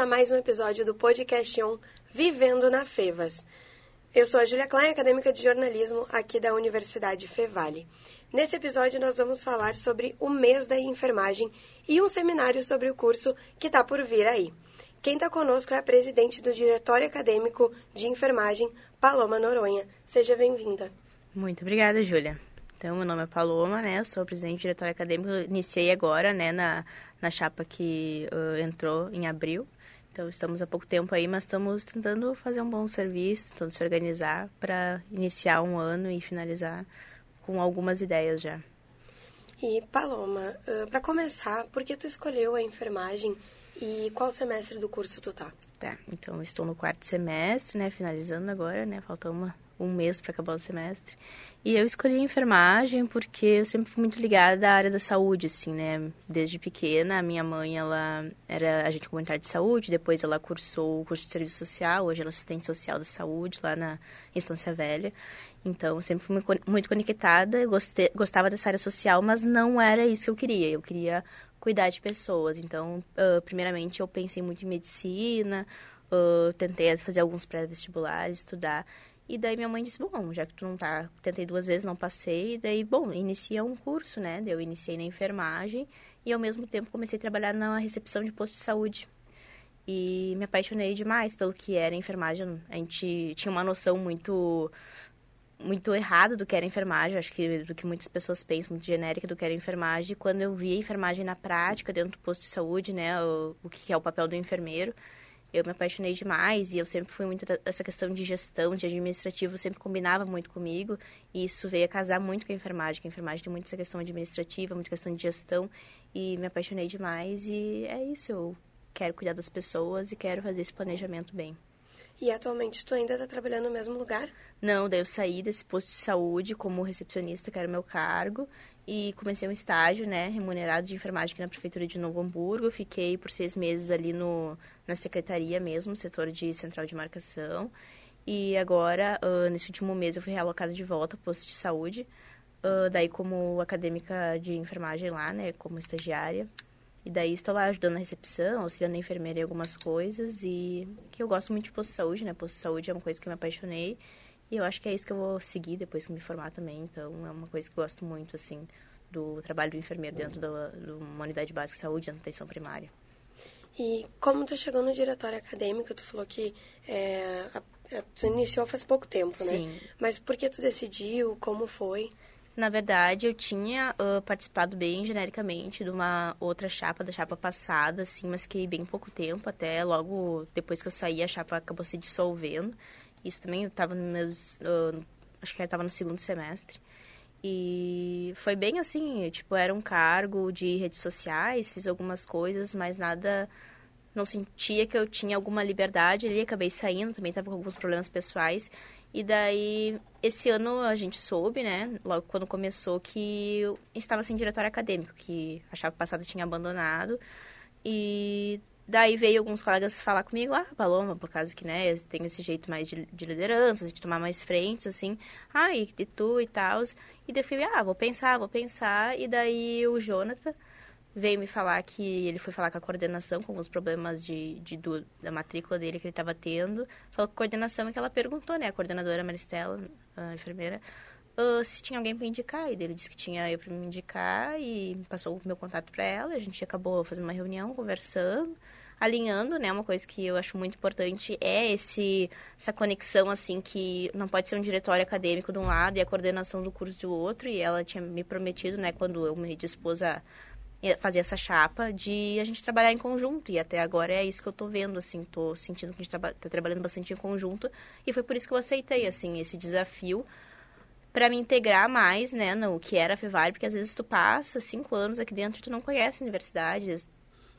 a mais um episódio do podcast On Vivendo na Fevas. Eu sou a Julia Klein, acadêmica de jornalismo aqui da Universidade Fevale. Nesse episódio, nós vamos falar sobre o mês da enfermagem e um seminário sobre o curso que está por vir aí. Quem está conosco é a presidente do Diretório Acadêmico de Enfermagem, Paloma Noronha. Seja bem-vinda. Muito obrigada, Júlia. Então, meu nome é Paloma, né? Eu sou presidente do diretório acadêmico. Iniciei agora, né, na, na chapa que uh, entrou em abril. Então, estamos há pouco tempo aí, mas estamos tentando fazer um bom serviço, tentando se organizar para iniciar um ano e finalizar com algumas ideias já. E, Paloma, para começar, por que tu escolheu a enfermagem e qual semestre do curso tu tá? Tá, então estou no quarto semestre, né, finalizando agora, né, falta uma, um mês para acabar o semestre. E eu escolhi enfermagem porque eu sempre fui muito ligada à área da saúde, assim, né? Desde pequena, a minha mãe, ela era agente comunitário de saúde, depois ela cursou o curso de serviço social, hoje ela é assistente social da saúde lá na Estância Velha. Então, sempre fui muito conectada, gostei, gostava dessa área social, mas não era isso que eu queria. Eu queria cuidar de pessoas. Então, uh, primeiramente, eu pensei muito em medicina, uh, tentei fazer alguns pré-vestibulares, estudar. E daí minha mãe disse, bom, já que tu não tá, tentei duas vezes, não passei, e daí, bom, inicia um curso, né? Eu iniciei na enfermagem e ao mesmo tempo comecei a trabalhar na recepção de posto de saúde. E me apaixonei demais pelo que era enfermagem. A gente tinha uma noção muito muito errada do que era enfermagem, acho que do que muitas pessoas pensam, muito genérica do que era enfermagem. Quando eu vi a enfermagem na prática, dentro do posto de saúde, né, o, o que é o papel do enfermeiro, eu me apaixonei demais e eu sempre fui muito essa questão de gestão, de administrativo, sempre combinava muito comigo e isso veio a casar muito com a enfermagem, que a enfermagem tem muito essa questão administrativa, muita questão de gestão e me apaixonei demais e é isso, eu quero cuidar das pessoas e quero fazer esse planejamento bem. E atualmente tu ainda está trabalhando no mesmo lugar? Não, daí eu saí desse posto de saúde como recepcionista, que era o meu cargo, e comecei um estágio, né, remunerado de enfermagem aqui na prefeitura de Novo Hamburgo. Fiquei por seis meses ali no, na secretaria mesmo, setor de central de marcação. E agora, uh, nesse último mês, eu fui realocada de volta ao posto de saúde. Uh, daí como acadêmica de enfermagem lá, né, como estagiária. E daí estou lá ajudando na recepção, auxiliando a enfermeira em algumas coisas. E que eu gosto muito de posto de saúde, né? Posto de saúde é uma coisa que eu me apaixonei. E eu acho que é isso que eu vou seguir depois que me formar também. Então, é uma coisa que eu gosto muito, assim, do trabalho do enfermeiro dentro de uma unidade básica de saúde, na atenção primária. E como tu chegou no diretório acadêmico, tu falou que é, a, a, tu iniciou faz pouco tempo, né? Sim. né? Mas por que tu decidiu? Como foi? Na verdade, eu tinha uh, participado bem genericamente de uma outra chapa, da chapa passada, assim, mas fiquei bem pouco tempo, até logo depois que eu saí, a chapa acabou se dissolvendo. Isso também estava nos meus. Uh, acho que estava no segundo semestre. E foi bem assim, tipo, era um cargo de redes sociais, fiz algumas coisas, mas nada. Não sentia que eu tinha alguma liberdade ali, acabei saindo, também estava com alguns problemas pessoais. E daí, esse ano a gente soube, né, logo quando começou, que eu estava sem diretório acadêmico, que a chave passada tinha abandonado. E Daí veio alguns colegas falar comigo, ah, Paloma, por causa que, né, eu tenho esse jeito mais de, de liderança, de tomar mais frentes, assim, ah, e, tu e tal. E daí eu fui, ah, vou pensar, vou pensar. E daí o Jonathan veio me falar que ele foi falar com a coordenação, com alguns problemas de, de do, da matrícula dele que ele estava tendo. Falou com a coordenação e que ela perguntou, né, a coordenadora Maristela, a enfermeira, uh, se tinha alguém para indicar. E ele disse que tinha eu para me indicar e passou o meu contato para ela. A gente acabou fazendo uma reunião, conversando alinhando, né? Uma coisa que eu acho muito importante é esse, essa conexão, assim, que não pode ser um diretório acadêmico de um lado e a coordenação do curso do outro. E ela tinha me prometido, né, quando eu me dispus a fazer essa chapa, de a gente trabalhar em conjunto. E até agora é isso que eu tô vendo, assim, tô sentindo que a gente está tá trabalhando bastante em conjunto. E foi por isso que eu aceitei, assim, esse desafio para me integrar mais, né, no que era a FEVAR, porque às vezes tu passa cinco anos aqui dentro e tu não conhece a universidade,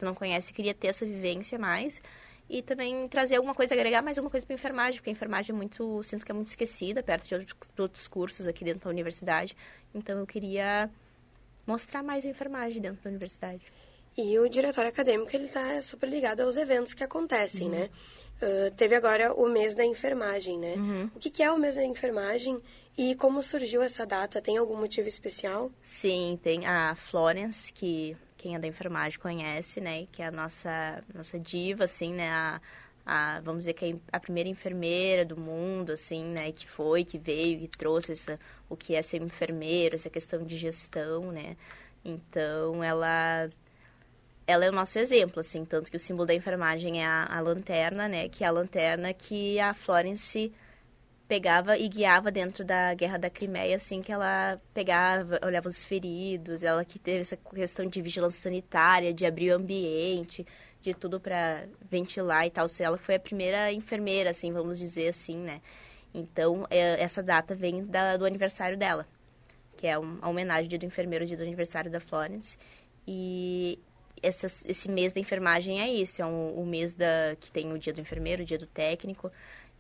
tu não conhece, queria ter essa vivência mais. E também trazer alguma coisa, agregar mais alguma coisa para enfermagem, porque a enfermagem é muito, sinto que é muito esquecida perto de outros, de outros cursos aqui dentro da universidade. Então eu queria mostrar mais a enfermagem dentro da universidade. E o diretório acadêmico, ele está super ligado aos eventos que acontecem, uhum. né? Uh, teve agora o mês da enfermagem, né? Uhum. O que, que, é o mês da enfermagem e como surgiu essa data? Tem algum motivo especial? Sim, tem a Florence, que quem é da enfermagem conhece, né? Que é a nossa, nossa diva, assim, né? A, a, vamos dizer que é a primeira enfermeira do mundo, assim, né? Que foi, que veio, que trouxe essa, o que é ser enfermeiro, essa questão de gestão, né? Então, ela ela é o nosso exemplo, assim, tanto que o símbolo da enfermagem é a, a lanterna, né? Que é a lanterna que a Florence pegava e guiava dentro da Guerra da Crimeia, assim, que ela pegava, olhava os feridos, ela que teve essa questão de vigilância sanitária, de abrir o ambiente, de tudo para ventilar e tal. Ela foi a primeira enfermeira, assim, vamos dizer assim, né? Então, é, essa data vem da, do aniversário dela, que é uma homenagem do enfermeiro, dia do aniversário da Florence. E esse mês da enfermagem é isso, é um, o mês da, que tem o dia do enfermeiro, o dia do técnico,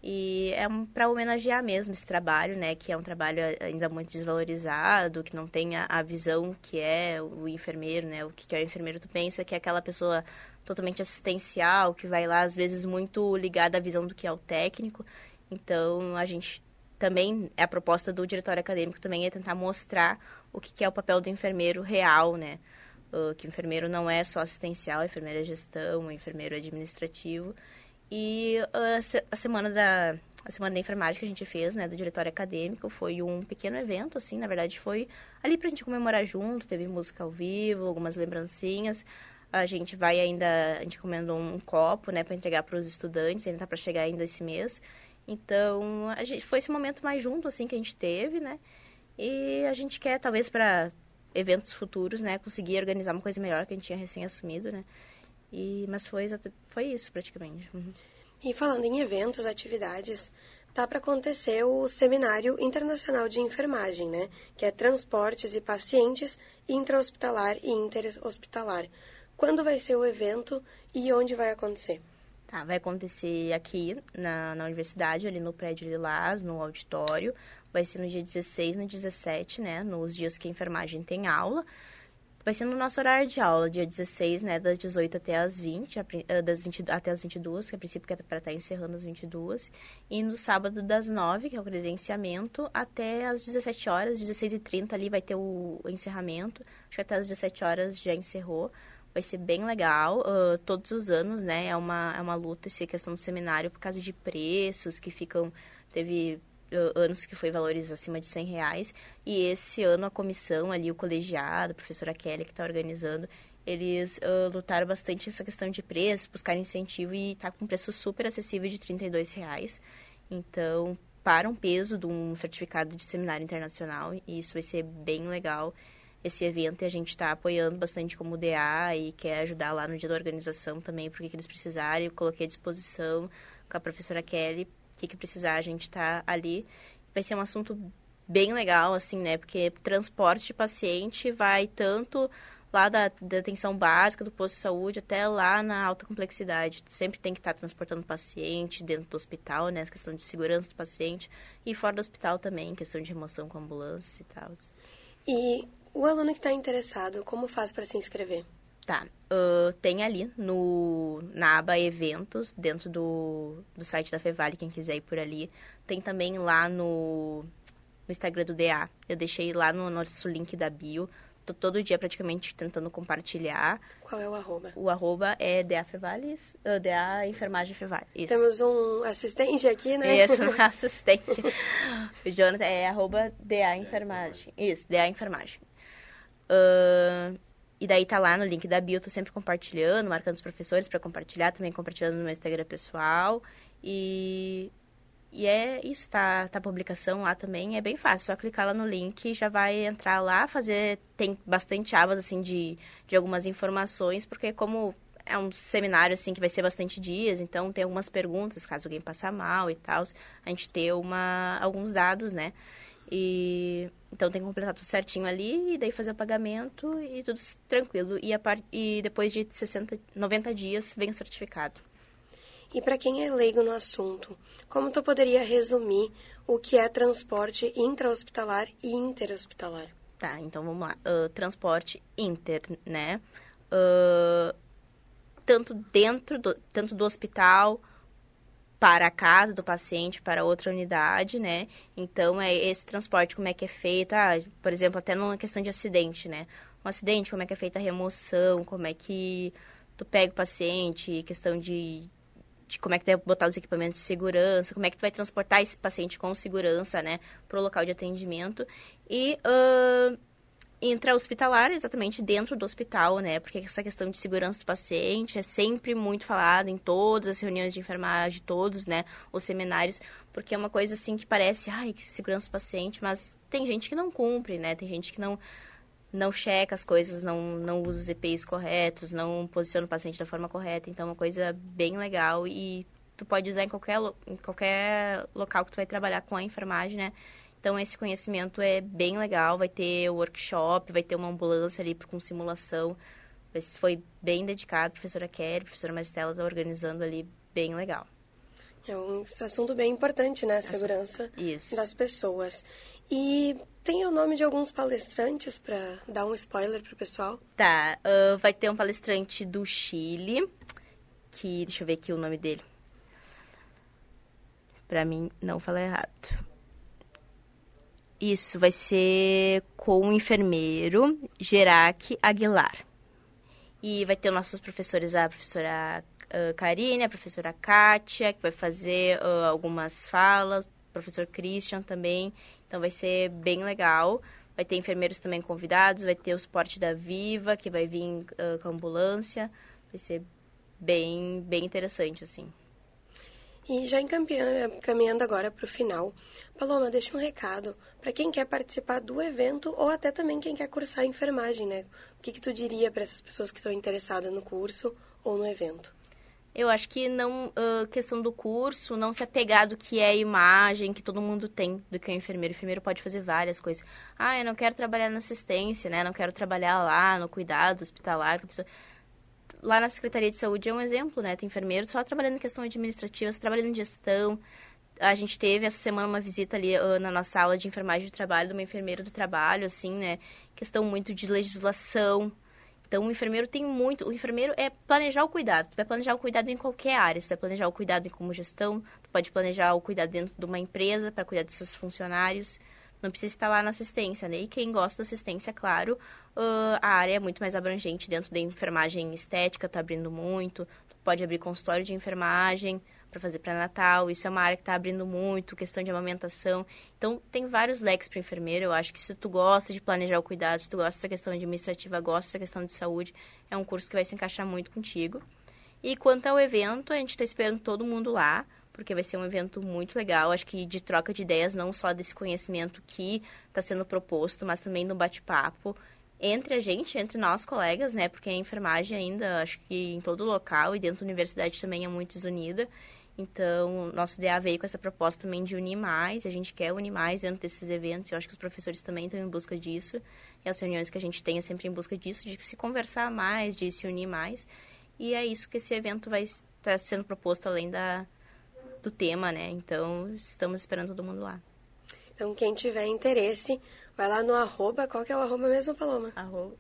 e é um, para homenagear mesmo esse trabalho, né? Que é um trabalho ainda muito desvalorizado, que não tem a, a visão que é o enfermeiro, né? O que, que é o enfermeiro, tu pensa que é aquela pessoa totalmente assistencial, que vai lá, às vezes, muito ligada à visão do que é o técnico. Então, a gente também, a proposta do diretório acadêmico também é tentar mostrar o que, que é o papel do enfermeiro real, né? Uh, que o enfermeiro não é só assistencial, o enfermeiro é gestão, o enfermeiro é administrativo. E uh, a semana da a semana da enfermagem que a gente fez, né, do diretório acadêmico, foi um pequeno evento, assim, na verdade foi ali pra gente comemorar junto, teve música ao vivo, algumas lembrancinhas. A gente vai ainda, a gente encomendou um copo, né, para entregar para os estudantes, ainda tá para chegar ainda esse mês. Então, a gente foi esse momento mais junto assim que a gente teve, né? E a gente quer talvez para eventos futuros, né, conseguir organizar uma coisa melhor que a gente tinha recém assumido, né? E, mas foi, foi isso praticamente. Uhum. E falando em eventos, atividades, tá para acontecer o Seminário Internacional de Enfermagem, né? Que é Transportes e Pacientes Intra-Hospitalar e Interhospitalar. Quando vai ser o evento e onde vai acontecer? Tá, vai acontecer aqui na, na universidade, ali no prédio Lilás, no auditório. Vai ser no dia 16 e no 17, né? Nos dias que a enfermagem tem aula. Vai ser no nosso horário de aula, dia 16, né, das 18 até as 20, eh, das 20 até as 22, que a princípio é para estar tá encerrando às 22, e no sábado das 9, que é o credenciamento, até as 17 horas, 16 e 30 ali vai ter o, encerramento, acho que até as 17 horas já encerrou, vai ser bem legal, uh, todos os anos, né, é uma, é uma luta essa questão do seminário por causa de preços que ficam, teve anos que foi valores acima de 100 reais. E esse ano a comissão ali, o colegiado, a professora Kelly que está organizando, eles uh, lutaram bastante essa questão de preço, buscar incentivo e está com um preço super acessível de 32 reais. Então, para um peso de um certificado de seminário internacional, e isso vai ser bem legal esse evento e a gente está apoiando bastante como DA e quer ajudar lá no dia da organização também, porque que eles precisarem. Eu coloquei à disposição com a professora Kelly que, que precisar, a gente está ali. Vai ser um assunto bem legal, assim, né? Porque transporte de paciente vai tanto lá da, da atenção básica do posto de saúde até lá na alta complexidade. Sempre tem que estar tá transportando paciente dentro do hospital, né? Essa questão de segurança do paciente. E fora do hospital também, questão de remoção com ambulâncias e tal. E o aluno que está interessado, como faz para se inscrever? Tá. Uh, tem ali no, na aba eventos, dentro do, do site da Fevale, quem quiser ir por ali. Tem também lá no, no Instagram do DA. Eu deixei lá no nosso link da bio. Tô todo dia praticamente tentando compartilhar. Qual é o arroba? O arroba é DA Fevales, uh, DA Enfermagem Fevale. Isso. Temos um assistente aqui, né? Isso, assistente. o Jonathan é arroba DA Enfermagem. Isso, DA Enfermagem. Uh, e daí tá lá no link da bio, tô sempre compartilhando, marcando os professores para compartilhar, também compartilhando no meu Instagram pessoal. E, e é isso, tá, tá a publicação lá também, é bem fácil, só clicar lá no link já vai entrar lá, fazer, tem bastante abas, assim, de, de algumas informações, porque como é um seminário, assim, que vai ser bastante dias, então tem algumas perguntas, caso alguém passar mal e tal, a gente ter uma, alguns dados, né? E então tem que completar tudo certinho ali e daí fazer o pagamento e tudo tranquilo. E, a par... e depois de 60, 90 dias vem o certificado. E para quem é leigo no assunto, como tu poderia resumir o que é transporte intra-hospitalar e interhospitalar? Tá, então vamos lá. Uh, transporte inter, né? Uh, tanto dentro do, tanto do hospital para a casa do paciente, para outra unidade, né? Então, é esse transporte, como é que é feito? Ah, por exemplo, até numa questão de acidente, né? um acidente, como é que é feita a remoção, como é que tu pega o paciente, questão de, de como é que deve botar os equipamentos de segurança, como é que tu vai transportar esse paciente com segurança, né, para o local de atendimento. E uh, intra-hospitalar, exatamente dentro do hospital, né? Porque essa questão de segurança do paciente é sempre muito falada em todas as reuniões de enfermagem, todos, né? Os seminários, porque é uma coisa assim que parece, ai, que segurança do paciente, mas tem gente que não cumpre, né? Tem gente que não não checa as coisas, não, não usa os EPIs corretos, não posiciona o paciente da forma correta. Então, é uma coisa bem legal e tu pode usar em qualquer, em qualquer local que tu vai trabalhar com a enfermagem, né? Então, esse conhecimento é bem legal. Vai ter workshop, vai ter uma ambulância ali com simulação. Foi bem dedicado. A professora Kelly, a professora Maristela está organizando ali, bem legal. É um assunto bem importante, né? A segurança Isso. das pessoas. E tem o nome de alguns palestrantes para dar um spoiler para o pessoal? Tá. Uh, vai ter um palestrante do Chile, que... Deixa eu ver aqui o nome dele. Para mim, não falar errado. Isso, vai ser com o enfermeiro Gerac Aguilar. E vai ter nossos professores, a professora uh, Karine, a professora Kátia, que vai fazer uh, algumas falas, o professor Christian também. Então vai ser bem legal. Vai ter enfermeiros também convidados, vai ter o suporte da Viva, que vai vir uh, com a ambulância. Vai ser bem, bem interessante, assim. E já encaminhando agora para o final, Paloma, deixa um recado para quem quer participar do evento ou até também quem quer cursar enfermagem, né? O que, que tu diria para essas pessoas que estão interessadas no curso ou no evento? Eu acho que não uh, questão do curso, não se apegar do que é a imagem que todo mundo tem do que é o enfermeiro. O enfermeiro pode fazer várias coisas. Ah, eu não quero trabalhar na assistência, né? Não quero trabalhar lá no cuidado hospitalar. Pessoa lá na Secretaria de Saúde é um exemplo, né? Tem enfermeiros só trabalhando em questão administrativa, só trabalhando em gestão. A gente teve essa semana uma visita ali uh, na nossa aula de enfermagem de trabalho de uma enfermeira do trabalho, assim, né? Questão muito de legislação. Então, o enfermeiro tem muito... O enfermeiro é planejar o cuidado. Tu vai planejar o cuidado em qualquer área. Tu vai planejar o cuidado como gestão, tu pode planejar o cuidado dentro de uma empresa para cuidar de seus funcionários. Não precisa estar lá na assistência, né? E quem gosta da assistência, claro, uh, a área é muito mais abrangente dentro da enfermagem estética, está abrindo muito. Pode abrir consultório de enfermagem para fazer pré-natal, isso é uma área que está abrindo muito, questão de amamentação. Então, tem vários leques para enfermeiro. Eu acho que se tu gosta de planejar o cuidado, se tu gosta dessa questão administrativa, gosta dessa questão de saúde, é um curso que vai se encaixar muito contigo. E quanto ao evento, a gente está esperando todo mundo lá porque vai ser um evento muito legal, acho que de troca de ideias, não só desse conhecimento que está sendo proposto, mas também no bate-papo entre a gente, entre nós colegas, né? Porque a enfermagem ainda, acho que em todo local e dentro da universidade também é muito desunida. Então, nosso DA veio com essa proposta também de unir mais, a gente quer unir mais dentro desses eventos, eu acho que os professores também estão em busca disso, e as reuniões que a gente tem é sempre em busca disso, de se conversar mais, de se unir mais, e é isso que esse evento vai estar sendo proposto além da, do tema, né? Então, estamos esperando todo mundo lá. Então, quem tiver interesse, vai lá no arroba, qual que é o arroba mesmo, Paloma? Arroba.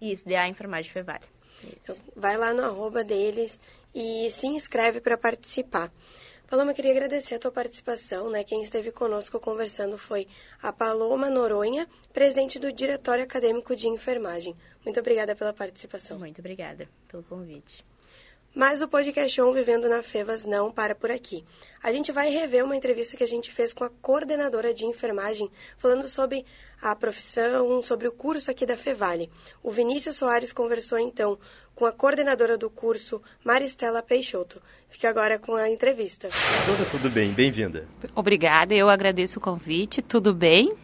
Isso, DA Enfermagem Fevale. Então, vai lá no arroba deles e se inscreve para participar. Paloma, queria agradecer a tua participação, né? Quem esteve conosco conversando foi a Paloma Noronha, presidente do Diretório Acadêmico de Enfermagem. Muito obrigada pela participação. Muito obrigada pelo convite. Mas o podcast On Vivendo na Fevas não para por aqui. A gente vai rever uma entrevista que a gente fez com a coordenadora de enfermagem, falando sobre a profissão, sobre o curso aqui da Fevale. O Vinícius Soares conversou então com a coordenadora do curso, Maristela Peixoto. Fica agora com a entrevista. Tudo, tudo bem, bem-vinda. Obrigada, eu agradeço o convite. Tudo bem?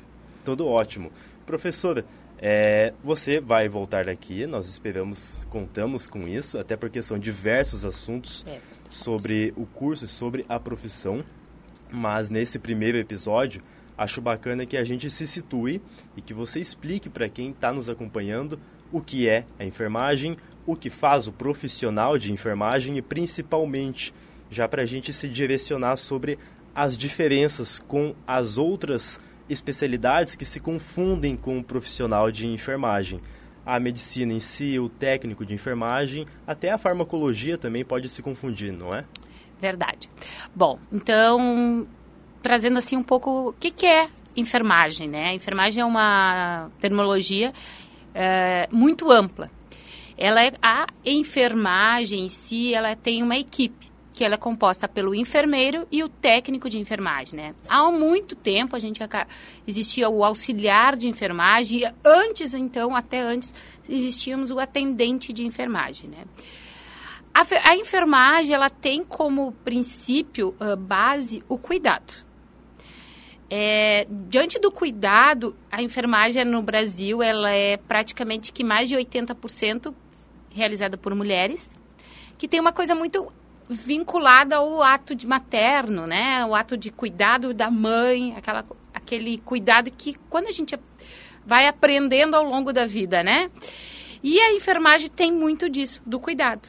Tudo ótimo. Professora, é, você vai voltar daqui, nós esperamos, contamos com isso, até porque são diversos assuntos é, sobre o curso e sobre a profissão. Mas nesse primeiro episódio, acho bacana que a gente se situe e que você explique para quem está nos acompanhando o que é a enfermagem, o que faz o profissional de enfermagem e principalmente já para a gente se direcionar sobre as diferenças com as outras especialidades que se confundem com o profissional de enfermagem. A medicina em si, o técnico de enfermagem, até a farmacologia também pode se confundir, não é? Verdade. Bom, então, trazendo assim um pouco o que, que é enfermagem, né? A enfermagem é uma terminologia é, muito ampla. Ela é, a enfermagem em si, ela tem uma equipe que ela é composta pelo enfermeiro e o técnico de enfermagem, né? Há muito tempo a gente existia o auxiliar de enfermagem, e antes então, até antes, existíamos o atendente de enfermagem, né? A, a enfermagem ela tem como princípio uh, base o cuidado. É, diante do cuidado, a enfermagem no Brasil ela é praticamente que mais de 80% realizada por mulheres, que tem uma coisa muito vinculada ao ato de materno, né? O ato de cuidado da mãe, aquela, aquele cuidado que quando a gente vai aprendendo ao longo da vida, né? E a enfermagem tem muito disso, do cuidado.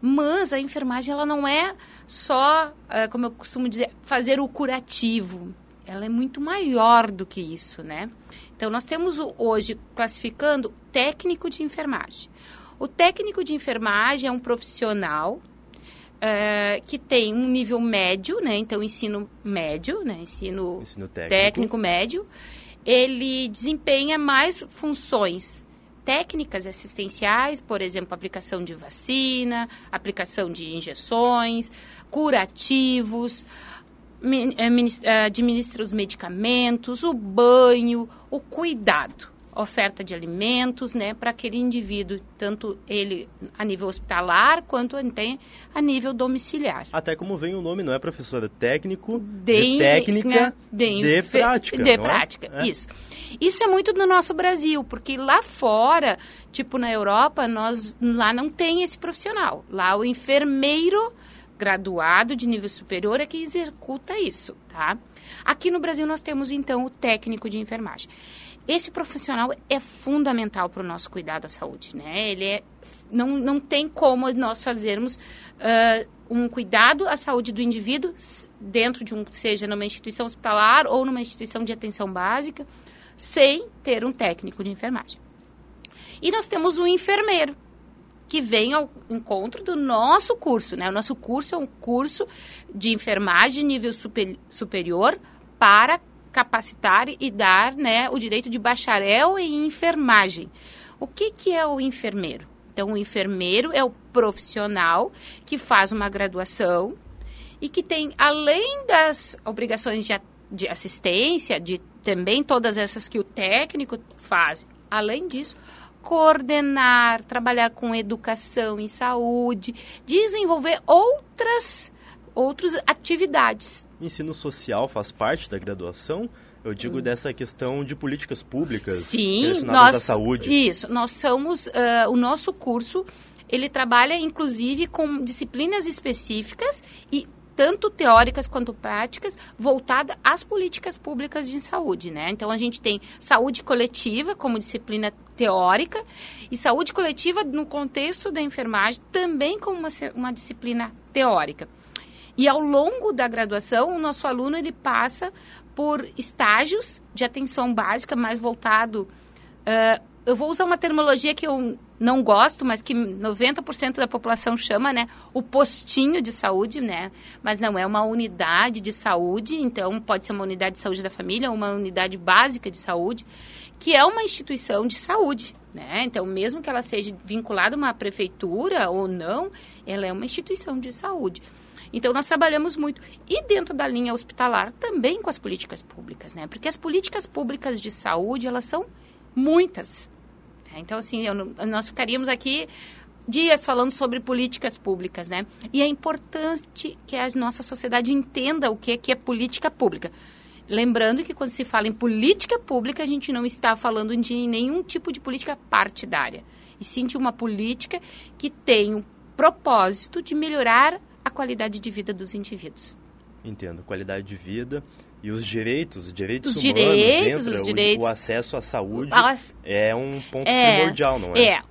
Mas a enfermagem ela não é só, eh, como eu costumo dizer, fazer o curativo. Ela é muito maior do que isso, né? Então nós temos hoje classificando técnico de enfermagem. O técnico de enfermagem é um profissional uh, que tem um nível médio, né? Então ensino médio, né? Ensino, ensino técnico. técnico médio. Ele desempenha mais funções técnicas assistenciais, por exemplo, aplicação de vacina, aplicação de injeções, curativos, eh, administra os medicamentos, o banho, o cuidado oferta de alimentos, né, para aquele indivíduo, tanto ele a nível hospitalar quanto a nível domiciliar. Até como vem o nome, não é professora técnico de, de técnica né, de, de prática, de é? prática, é? isso. Isso é muito do nosso Brasil, porque lá fora, tipo na Europa, nós lá não tem esse profissional. Lá o enfermeiro graduado de nível superior é que executa isso, tá? Aqui no Brasil nós temos então o técnico de enfermagem. Esse profissional é fundamental para o nosso cuidado à saúde, né? Ele é, não, não tem como nós fazermos uh, um cuidado à saúde do indivíduo dentro de um, seja numa instituição hospitalar ou numa instituição de atenção básica, sem ter um técnico de enfermagem. E nós temos o enfermeiro, que vem ao encontro do nosso curso, né? O nosso curso é um curso de enfermagem nível super, superior para capacitar e dar né, o direito de bacharel em enfermagem. O que, que é o enfermeiro? Então, o enfermeiro é o profissional que faz uma graduação e que tem, além das obrigações de, de assistência, de também todas essas que o técnico faz, além disso, coordenar, trabalhar com educação em saúde, desenvolver outras outras atividades. Ensino social faz parte da graduação? Eu digo dessa questão de políticas públicas Sim, nós, à saúde. Isso, nós somos, uh, o nosso curso, ele trabalha inclusive com disciplinas específicas e tanto teóricas quanto práticas, voltada às políticas públicas de saúde, né? Então a gente tem saúde coletiva como disciplina teórica e saúde coletiva no contexto da enfermagem também como uma, uma disciplina teórica. E ao longo da graduação, o nosso aluno ele passa por estágios de atenção básica mais voltado. Uh, eu vou usar uma terminologia que eu não gosto, mas que 90% da população chama, né? O postinho de saúde, né? Mas não é uma unidade de saúde, então pode ser uma unidade de saúde da família, uma unidade básica de saúde, que é uma instituição de saúde, né? Então, mesmo que ela seja vinculada a uma prefeitura ou não, ela é uma instituição de saúde. Então, nós trabalhamos muito. E dentro da linha hospitalar, também com as políticas públicas, né? Porque as políticas públicas de saúde, elas são muitas. Então, assim, eu, nós ficaríamos aqui dias falando sobre políticas públicas, né? E é importante que a nossa sociedade entenda o que é, que é política pública. Lembrando que quando se fala em política pública, a gente não está falando de nenhum tipo de política partidária, e sim de uma política que tem o propósito de melhorar a qualidade de vida dos indivíduos. Entendo, qualidade de vida e os direitos, os direitos os humanos, direitos, entra, os direitos, o, o acesso à saúde As, é um ponto é, primordial, não é? É.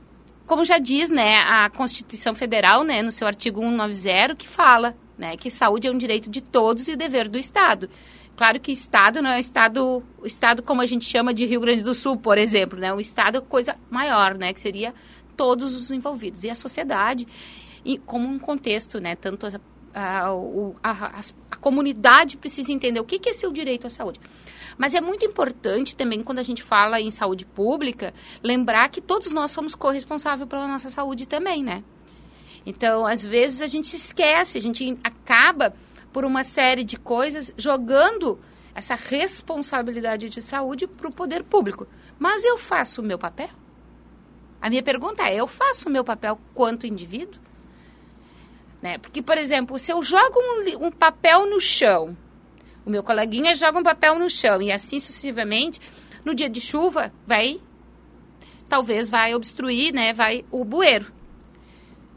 Como já diz, né, a Constituição Federal, né, no seu artigo 190, que fala, né, que saúde é um direito de todos e dever do Estado. Claro que Estado não é o Estado, o Estado como a gente chama de Rio Grande do Sul, por exemplo, né? O Estado é coisa maior, né? Que seria todos os envolvidos e a sociedade e como um contexto, né, tanto A, a, a, a comunidade precisa entender o que, que é seu direito à saúde. Mas é muito importante também, quando a gente fala em saúde pública, lembrar que todos nós somos corresponsáveis pela nossa saúde também, né? Então, às vezes a gente esquece, a gente acaba por uma série de coisas jogando essa responsabilidade de saúde para o poder público. Mas eu faço o meu papel? A minha pergunta é: eu faço o meu papel quanto indivíduo? Né? Porque, por exemplo, se eu jogo um, um papel no chão o meu coleguinha joga um papel no chão e assim sucessivamente. No dia de chuva, vai, talvez vai obstruir, né, vai o bueiro.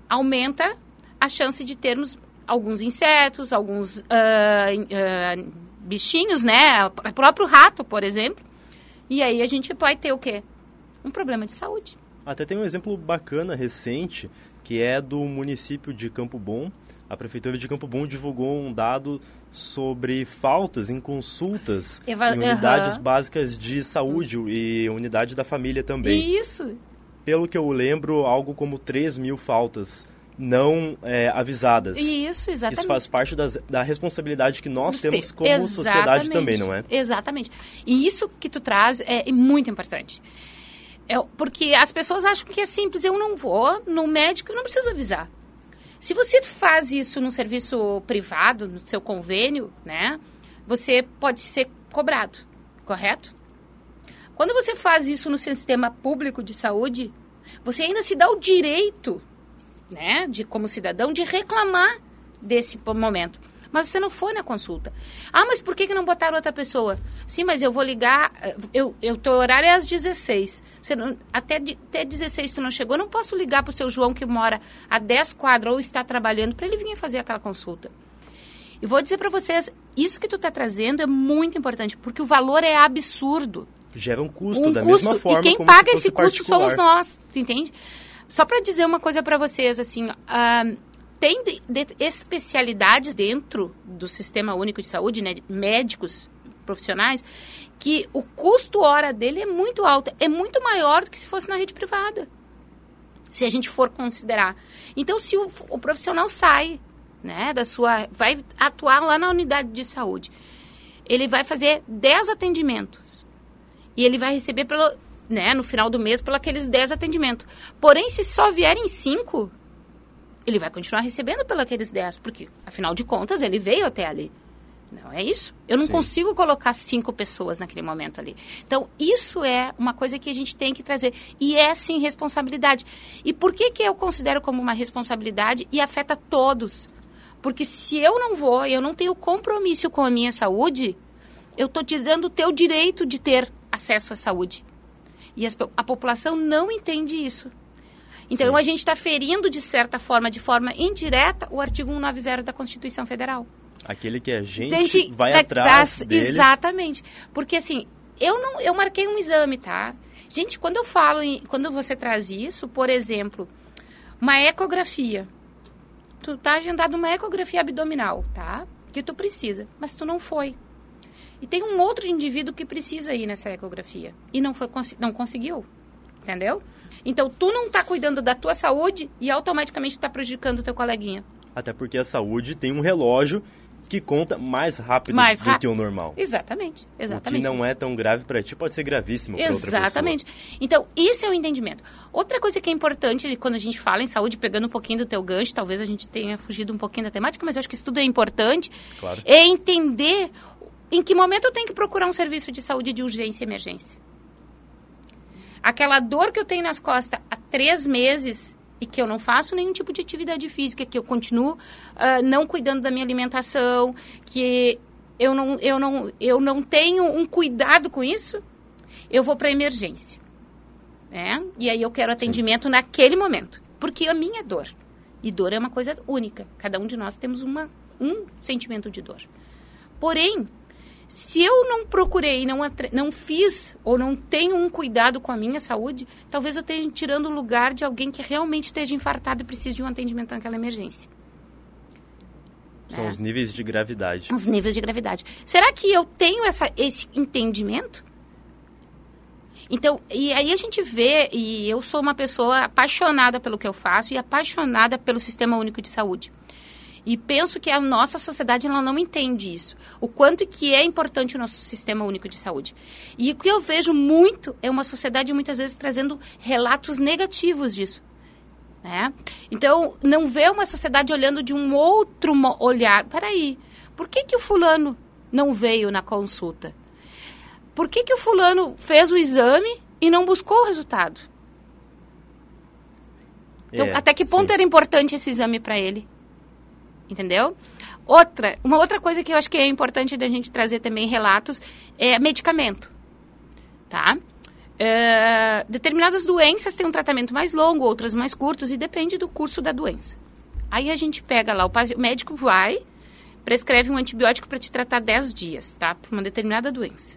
Aumenta a chance de termos alguns insetos, alguns uh, uh, bichinhos, né, o próprio rato, por exemplo. E aí a gente vai ter o quê? Um problema de saúde. Até tem um exemplo bacana, recente, que é do município de Campo Bom, a Prefeitura de Campo Bom divulgou um dado sobre faltas em consultas Eva... em unidades uhum. básicas de saúde e unidade da família também. Isso. Pelo que eu lembro, algo como 3 mil faltas não é, avisadas. Isso, exatamente. Isso faz parte das, da responsabilidade que nós Você, temos como exatamente, sociedade também, não é? Exatamente. E isso que tu traz é muito importante. É, porque as pessoas acham que é simples. Eu não vou no médico, eu não preciso avisar. Se você faz isso no serviço privado, no seu convênio, né, você pode ser cobrado, correto? Quando você faz isso no sistema público de saúde, você ainda se dá o direito, né, de como cidadão, de reclamar desse momento mas você não foi na consulta. Ah, mas por que, que não botaram outra pessoa? Sim, mas eu vou ligar, eh, eu, eu tô horário é às 16. Você não, até, até 16 tu não chegou, eu não posso ligar para o seu João que mora a 10 quadras ou está trabalhando para ele vir fazer aquela consulta. E vou dizer para vocês, isso que tu está trazendo é muito importante, porque o valor é absurdo. Gera um custo um da custo, mesma forma. E quem paga esse custo particular. somos nós, tu entende? Só para dizer uma coisa para vocês, assim, uh, tem de, de especialidades dentro do Sistema Único de Saúde, né, médicos profissionais, que o custo hora dele é muito alto, é muito maior do que se fosse na rede privada. Se a gente for considerar. Então, se o, o profissional sai, né, da sua, vai atuar lá na unidade de saúde, ele vai fazer 10 atendimentos e ele vai receber pelo, né, no final do mês pelos aqueles 10 atendimentos. Porém, se só vierem 5, ele vai continuar recebendo pelos aqueles 10, porque, afinal de contas, ele veio até ali. Não é isso? Eu não Sim. consigo colocar cinco pessoas naquele momento ali. Então, isso é uma coisa que a gente tem que trazer. E é, sim, responsabilidade. E por que, que eu considero como uma responsabilidade e afeta todos? Porque se eu não vou, eu não tenho compromisso com a minha saúde, eu estou te dando o teu direito de ter acesso à saúde. E a população não entende isso. Então, Sim. a gente está ferindo, de certa forma, de forma indireta, o artigo 190 da Constituição Federal. Aquele que a gente, gente vai atrás dele. Exatamente. Porque, assim, eu, não, eu marquei um exame, tá? Gente, quando eu falo, em, quando você traz isso, por exemplo, uma ecografia. Tu tá agendado uma ecografia abdominal, tá? Que tu precisa, mas tu não foi. E tem um outro indivíduo que precisa ir nessa ecografia e não foi não conseguiu. Entendeu? Então, tu não está cuidando da tua saúde e automaticamente está prejudicando o teu coleguinha. Até porque a saúde tem um relógio que conta mais rápido mais do rápido. que o normal. Exatamente, exatamente. O que não é tão grave para ti pode ser gravíssimo para outra pessoa. Exatamente. Então, isso é o entendimento. Outra coisa que é importante quando a gente fala em saúde, pegando um pouquinho do teu gancho, talvez a gente tenha fugido um pouquinho da temática, mas eu acho que isso tudo é importante, claro. é entender em que momento eu tenho que procurar um serviço de saúde de urgência e emergência. Aquela dor que eu tenho nas costas há três meses e que eu não faço nenhum tipo de atividade física, que eu continuo uh, não cuidando da minha alimentação, que eu não, eu, não, eu não tenho um cuidado com isso, eu vou para emergência. Né? E aí eu quero atendimento Sim. naquele momento. Porque a minha dor. E dor é uma coisa única. Cada um de nós temos uma, um sentimento de dor. Porém, se eu não procurei, não, não fiz ou não tenho um cuidado com a minha saúde, talvez eu esteja tirando o lugar de alguém que realmente esteja infartado e precise de um atendimento naquela emergência. São é. os níveis de gravidade. Os níveis de gravidade. Será que eu tenho essa, esse entendimento? Então, e aí a gente vê, e eu sou uma pessoa apaixonada pelo que eu faço e apaixonada pelo Sistema Único de Saúde. E penso que a nossa sociedade ela não entende isso. O quanto que é importante o nosso sistema único de saúde. E o que eu vejo muito é uma sociedade muitas vezes trazendo relatos negativos disso. Né? Então, não vê uma sociedade olhando de um outro olhar. Peraí, por que, que o fulano não veio na consulta? Por que, que o fulano fez o exame e não buscou o resultado? Então, é, até que ponto sim. era importante esse exame para ele? Entendeu? Outra, uma outra coisa que eu acho que é importante da gente trazer também relatos é medicamento, tá? É, determinadas doenças têm um tratamento mais longo, outras mais curtos e depende do curso da doença. Aí a gente pega lá, o, o médico vai, prescreve um antibiótico para te tratar 10 dias, tá? Para uma determinada doença.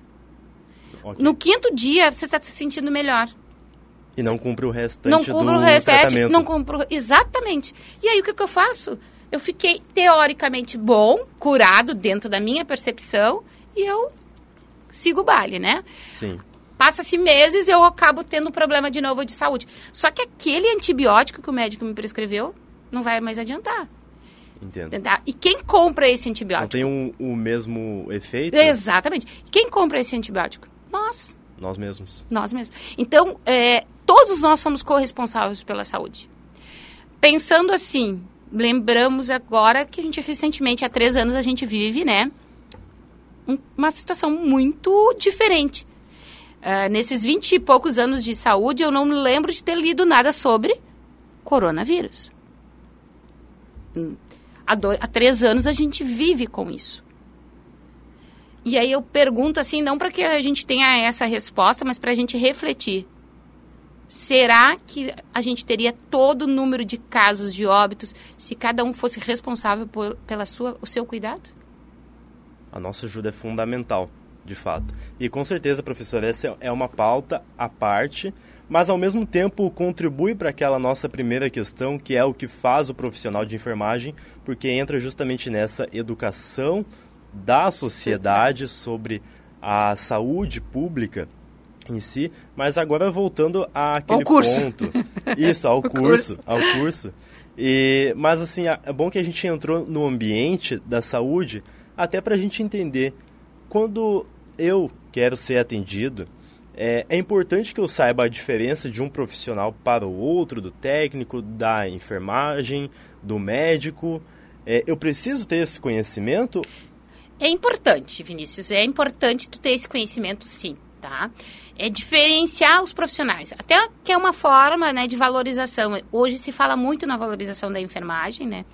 Okay. No quinto dia, você está se sentindo melhor. E não cumpre o restante não cumpre do o restante, Não cumpre, exatamente. E aí o que, que eu faço? Eu fiquei teoricamente bom, curado dentro da minha percepção e eu sigo o baile, né? Sim. Passa-se meses eu acabo tendo problema de novo de saúde. Só que aquele antibiótico que o médico me prescreveu não vai mais adiantar. Entendo. E quem compra esse antibiótico? Não tem um, o mesmo efeito? Exatamente. Quem compra esse antibiótico? Nós. Nós mesmos. Nós mesmos. Então, é, todos nós somos corresponsáveis pela saúde. Pensando assim, lembramos agora que a gente recentemente, há três anos, a gente vive, né? uma situação muito diferente. Uh, nesses vinte e poucos anos de saúde, eu não me lembro de ter lido nada sobre coronavírus. Hum, há, dois, há três anos a gente vive com isso. E aí eu pergunto assim, não para que a gente tenha essa resposta, mas para a gente refletir. Será que a gente teria todo o número de casos de óbitos se cada um fosse responsável por, pela sua, o seu cuidado? A nossa ajuda é fundamental, de fato. E com certeza, professor, essa é uma pauta à parte, mas ao mesmo tempo contribui para aquela nossa primeira questão, que é o que faz o profissional de enfermagem, porque entra justamente nessa educação da sociedade sobre a saúde pública em si, mas agora voltando àquele ponto. Isso, ao curso, curso, ao curso. E, mas assim, é bom que a gente entrou no ambiente da saúde até para a gente entender quando eu quero ser atendido, é, é, importante que eu saiba a diferença de um profissional para o outro, do técnico, da enfermagem, do médico. É, eu preciso ter esse conhecimento é importante, Vinícius, é importante tu ter esse conhecimento sim, tá? É diferenciar os profissionais, até que é uma forma né, de valorização. Hoje se fala muito na valorização da enfermagem, né?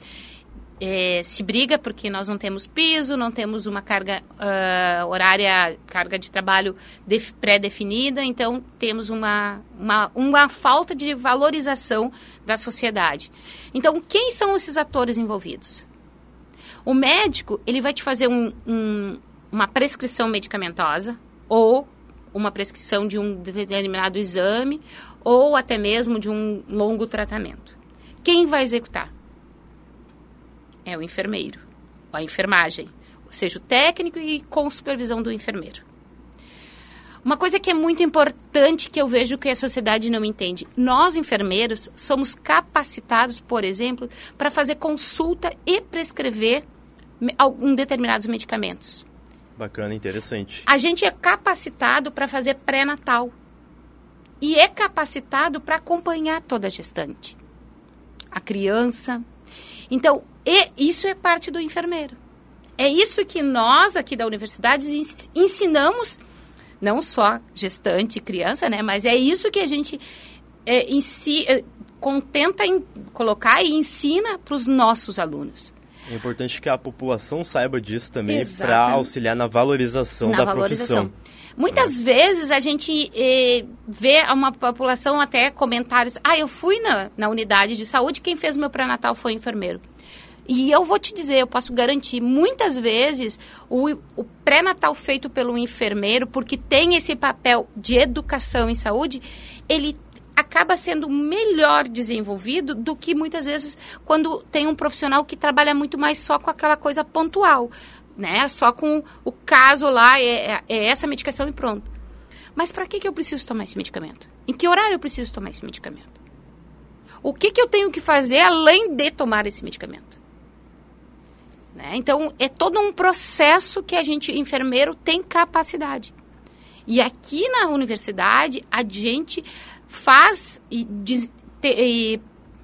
É, se briga porque nós não temos piso, não temos uma carga uh, horária, carga de trabalho pré-definida, então temos uma, uma, uma falta de valorização da sociedade. Então, quem são esses atores envolvidos? O médico, ele vai te fazer um, um, uma prescrição medicamentosa ou uma prescrição de um determinado exame ou até mesmo de um longo tratamento. Quem vai executar? É o enfermeiro, a enfermagem, ou seja, o técnico e com supervisão do enfermeiro. Uma coisa que é muito importante que eu vejo que a sociedade não entende: nós enfermeiros somos capacitados, por exemplo, para fazer consulta e prescrever um determinados medicamentos. Bacana, interessante. A gente é capacitado para fazer pré-natal e é capacitado para acompanhar toda a gestante, a criança. Então, isso é parte do enfermeiro. É isso que nós aqui da universidade ensinamos não só gestante e criança, né? Mas é isso que a gente é, si, é, contenta em colocar e ensina para os nossos alunos. É importante que a população saiba disso também para auxiliar na valorização na da valorização. profissão. Muitas é. vezes a gente eh, vê uma população até comentários. Ah, eu fui na, na unidade de saúde, quem fez meu pré-natal foi o enfermeiro. E eu vou te dizer, eu posso garantir, muitas vezes o, o pré-natal feito pelo enfermeiro, porque tem esse papel de educação em saúde, ele acaba sendo melhor desenvolvido do que muitas vezes quando tem um profissional que trabalha muito mais só com aquela coisa pontual, né? Só com o caso lá, é, é, é essa medicação e pronto. Mas para que, que eu preciso tomar esse medicamento? Em que horário eu preciso tomar esse medicamento? O que, que eu tenho que fazer além de tomar esse medicamento? Né? Então, é todo um processo que a gente, enfermeiro, tem capacidade. E aqui na universidade, a gente faz e, diz, te, e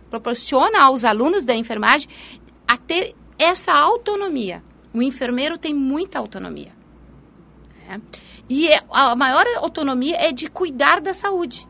proporciona aos alunos da enfermagem a ter essa autonomia. O enfermeiro tem muita autonomia. Né? E é, a maior autonomia é de cuidar da saúde.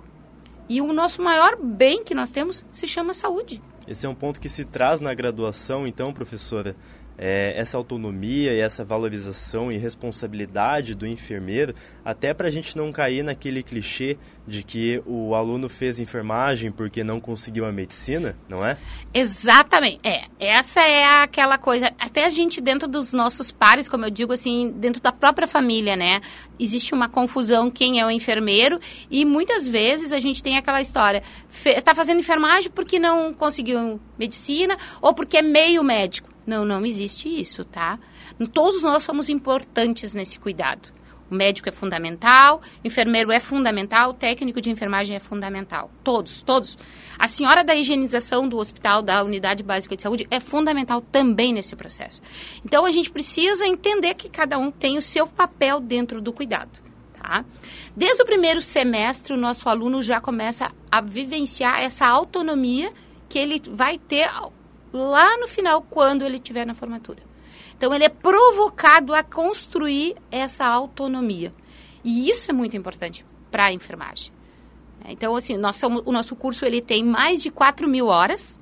E o nosso maior bem que nós temos se chama saúde. Esse é um ponto que se traz na graduação, então, professora, é, essa autonomia e essa valorização e responsabilidade do enfermeiro, até para a gente não cair naquele clichê de que o aluno fez enfermagem porque não conseguiu a medicina, não é? Exatamente. É, essa é aquela coisa. Até a gente dentro dos nossos pares, como eu digo assim, dentro da própria família, né? Existe uma confusão quem é o enfermeiro e muitas vezes a gente tem aquela história. Está fazendo enfermagem porque não conseguiu medicina ou porque é meio médico. Não, não existe isso, tá? Todos nós somos importantes nesse cuidado. O médico é fundamental, o enfermeiro é fundamental, o técnico de enfermagem é fundamental. Todos, todos. A senhora da higienização do hospital, da unidade básica de saúde, é fundamental também nesse processo. Então, a gente precisa entender que cada um tem o seu papel dentro do cuidado. Tá? Desde o primeiro semestre, o nosso aluno já começa a vivenciar essa autonomia que ele vai ter lá no final, quando ele estiver na formatura. Então, ele é provocado a construir essa autonomia. E isso é muito importante para a enfermagem. Então, assim, o nosso curso ele tem mais de 4 mil horas.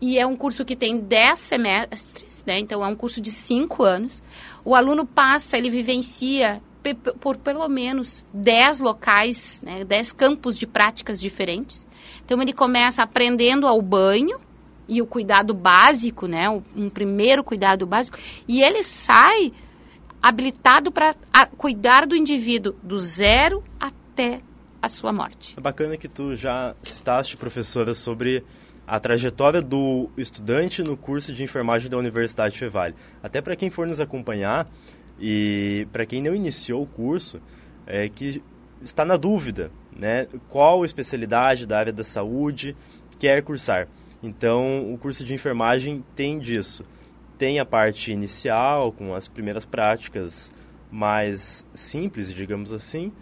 E é um curso que tem 10 semestres, né? Então, é um curso de 5 anos. O aluno passa, ele vivencia por pelo menos 10 locais, né? 10 campos de práticas diferentes. Então, ele começa aprendendo ao banho, e o cuidado básico, né? Um primeiro cuidado básico. E ele sai habilitado para cuidar do indivíduo do zero até a sua morte. É bacana que tu já citaste, professora, sobre a trajetória do estudante no curso de enfermagem da Universidade Fevale. Até para quem for nos acompanhar e para quem não iniciou o curso, é que está na dúvida, né? Qual especialidade da área da saúde quer cursar? Então, o curso de enfermagem tem disso. Tem a parte inicial, com as primeiras práticas mais simples, digamos assim,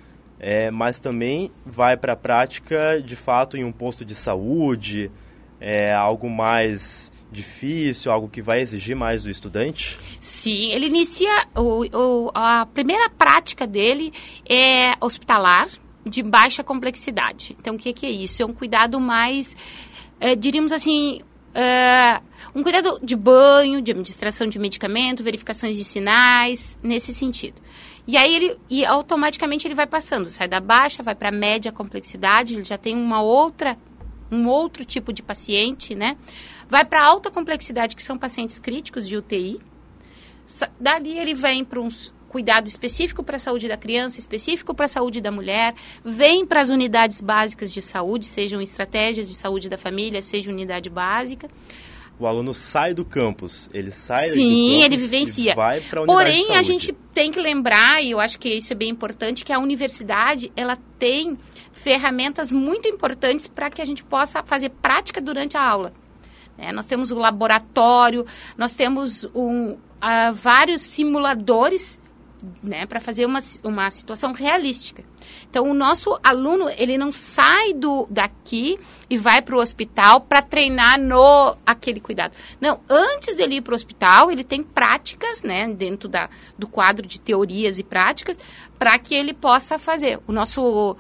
é, mas também vai para a prática, de fato, em um posto de saúde, é, algo mais difícil, algo que vai exigir mais do estudante? Sim, ele inicia, o, o, a primeira prática dele é hospitalar, de baixa complexidade. Então, o que, que é isso? É um cuidado mais é, diríamos assim, é, um cuidado de banho, de administração de medicamento, verificações de sinais, nesse sentido. E aí ele e automaticamente ele vai passando, sai da baixa, vai para a média complexidade, ele já tem uma outra um outro tipo de paciente, né? Vai para alta complexidade, que são pacientes críticos de UTI. Dali ele vem para uns cuidado específico para a saúde da criança, específico para a saúde da mulher, vem para as unidades básicas de saúde, sejam estratégias de saúde da família, seja unidade básica. O aluno sai do campus, ele sai Sim, do campus ele vivencia. vai para a Porém, a gente tem que lembrar, e eu acho que isso é bem importante, que a universidade ela tem ferramentas muito importantes para que a gente possa fazer prática durante a aula. É, nós temos o laboratório, nós temos um, uh, vários simuladores né, para fazer uma, uma situação realística. Então, o nosso aluno, ele não sai do, daqui e vai para o hospital para treinar no aquele cuidado. Não, antes dele ir para o hospital, ele tem práticas, né, dentro da, do quadro de teorias e práticas, para que ele possa fazer. O nosso,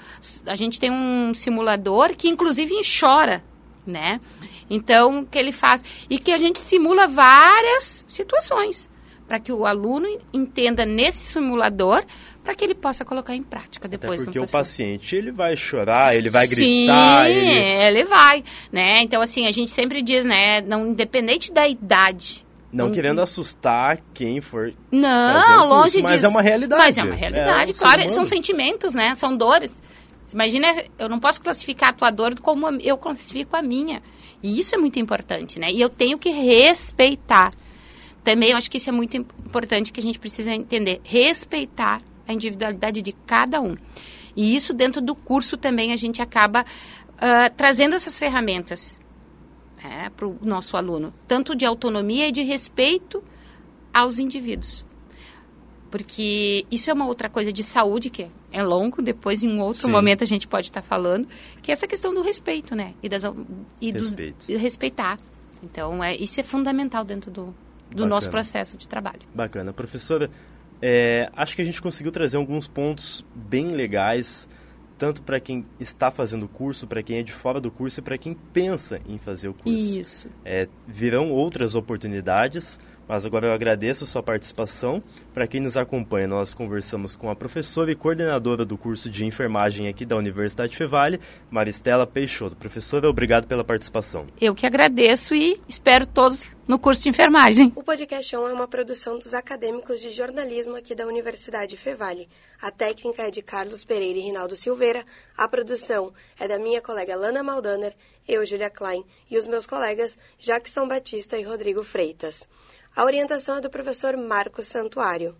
a gente tem um simulador que, inclusive, chora, né? Então, que ele faz e que a gente simula várias situações para que o aluno entenda nesse simulador para que ele possa colocar em prática depois. Até porque o paciente ele vai chorar, ele vai Sim, gritar, ele... ele vai, né? Então assim a gente sempre diz, né, não independente da idade. Não, não querendo assustar quem for. Não, curso, longe disso. Mas é uma realidade. Mas é uma realidade, é um claro. São sentimentos, né? São dores. Imagina, eu não posso classificar a tua dor como eu classifico a minha. E isso é muito importante, né? E eu tenho que respeitar também eu acho que isso é muito importante que a gente precisa entender, respeitar a individualidade de cada um. E isso dentro do curso também a gente acaba uh, trazendo essas ferramentas. né, para o nosso aluno, tanto de autonomia e de respeito aos indivíduos. Porque isso é uma outra coisa de saúde que é longo, depois em um outro Sim. momento a gente pode estar falando, que é essa questão do respeito, né? E, das, e Respeito. dos, e respeitar. Então, é, isso é fundamental dentro do, do nosso processo de trabalho. Bacana. Professora, é, acho que a gente conseguiu trazer alguns pontos bem legais, tanto para quem está fazendo o curso, para quem é de fora do curso e para quem pensa em fazer o curso. Isso. É, virão outras oportunidades, mas agora eu agradeço a sua participação. Para quem nos acompanha, nós conversamos com a professora e coordenadora do curso de enfermagem aqui da Universidade Fevale, Maristela Peixoto. Professora, obrigado pela participação. Eu que agradeço e espero todos no curso de enfermagem. O podcast é uma produção dos acadêmicos de jornalismo aqui da Universidade Fevale. A técnica é de Carlos Pereira e Rinaldo Silveira. A produção é da minha colega Lana Maldaner, eu, Julia Klein, e os meus colegas Jackson Batista e Rodrigo Freitas. A orientação é do professor Marcos Santuário.